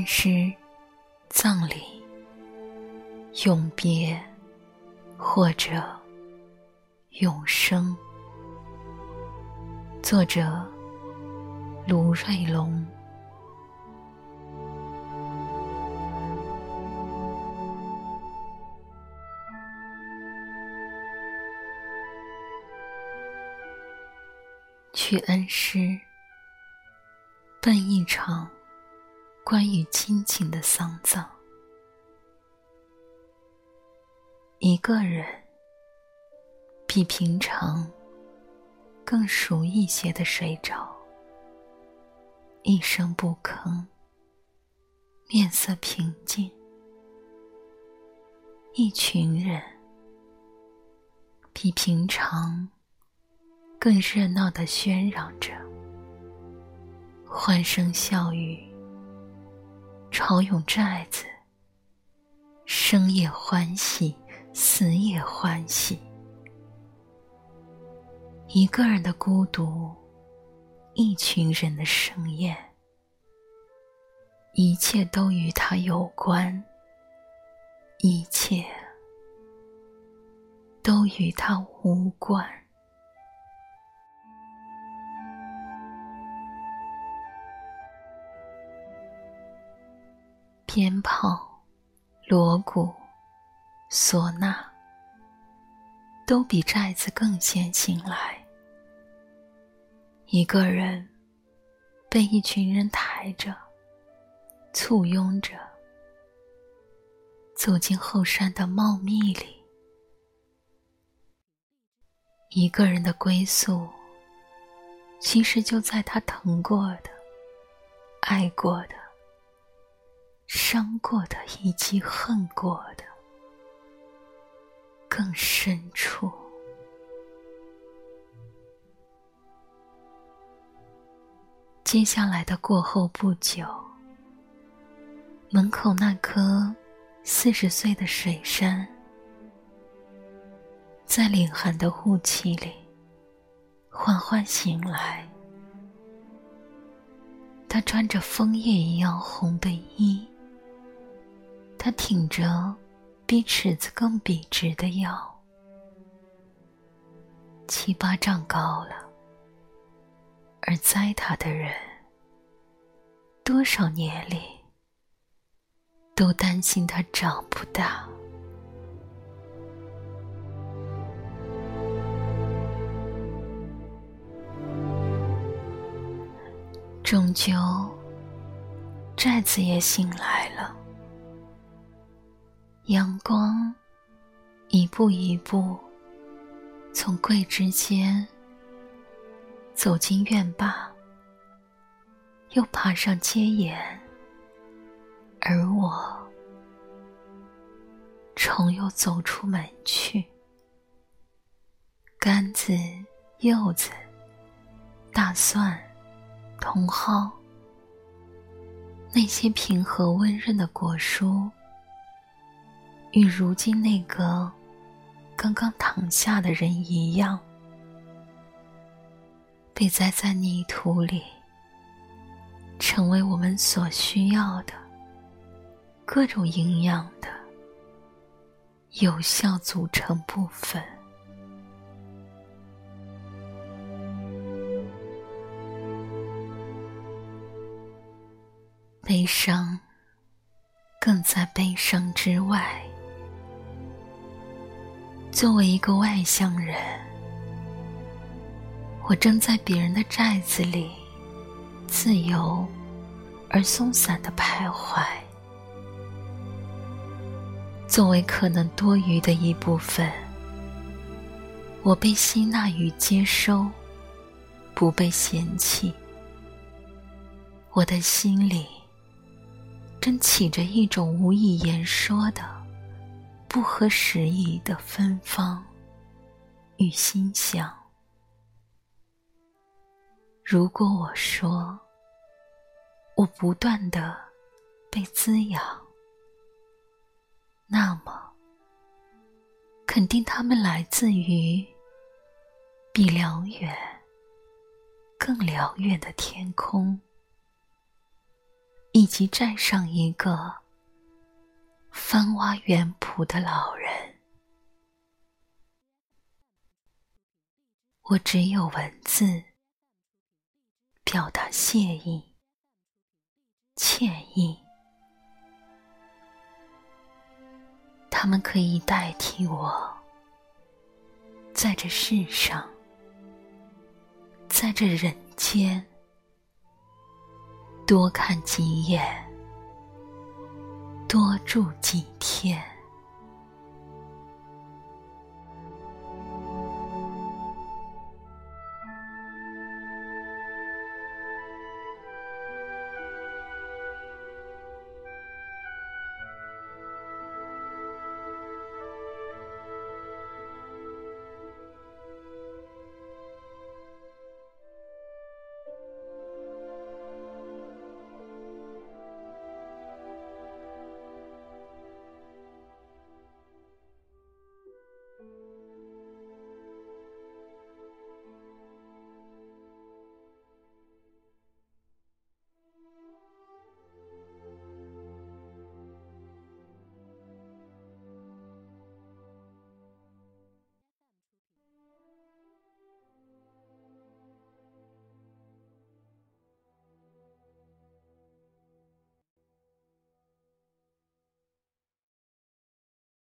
恩师、葬礼、永别，或者永生。作者：卢瑞龙。去恩师，办一场关于亲情的丧葬。一个人比平常更熟一些的睡着，一声不吭，面色平静。一群人比平常。更热闹的喧嚷着，欢声笑语，潮涌寨子，生也欢喜，死也欢喜。一个人的孤独，一群人的盛宴，一切都与他有关，一切都与他无关。鞭炮、锣鼓、唢呐，都比寨子更先醒来。一个人被一群人抬着、簇拥着，走进后山的茂密里。一个人的归宿，其实就在他疼过的、爱过的。伤过的，以及恨过的，更深处。接下来的过后不久，门口那棵四十岁的水杉，在凛寒的雾气里缓缓醒来。他穿着枫叶一样红的衣。他挺着比尺子更笔直的腰，七八丈高了。而栽他的人，多少年里都担心他长不大。终究，寨子也醒来了。阳光一步一步从桂枝间走进院坝，又爬上阶檐，而我重又走出门去。柑子、柚子、大蒜、茼蒿，那些平和温润的果蔬。与如今那个刚刚躺下的人一样，被栽在泥土里，成为我们所需要的各种营养的有效组成部分。悲伤，更在悲伤之外。作为一个外乡人，我正在别人的寨子里自由而松散的徘徊。作为可能多余的一部分，我被吸纳与接收，不被嫌弃。我的心里正起着一种无以言说的。不合时宜的芬芳与馨香。如果我说，我不断的被滋养，那么，肯定它们来自于比辽远、更辽远的天空。以及站上一个翻挖园圃的老人。我只有文字表达谢意、歉意，他们可以代替我，在这世上，在这人间。多看几眼，多住几天。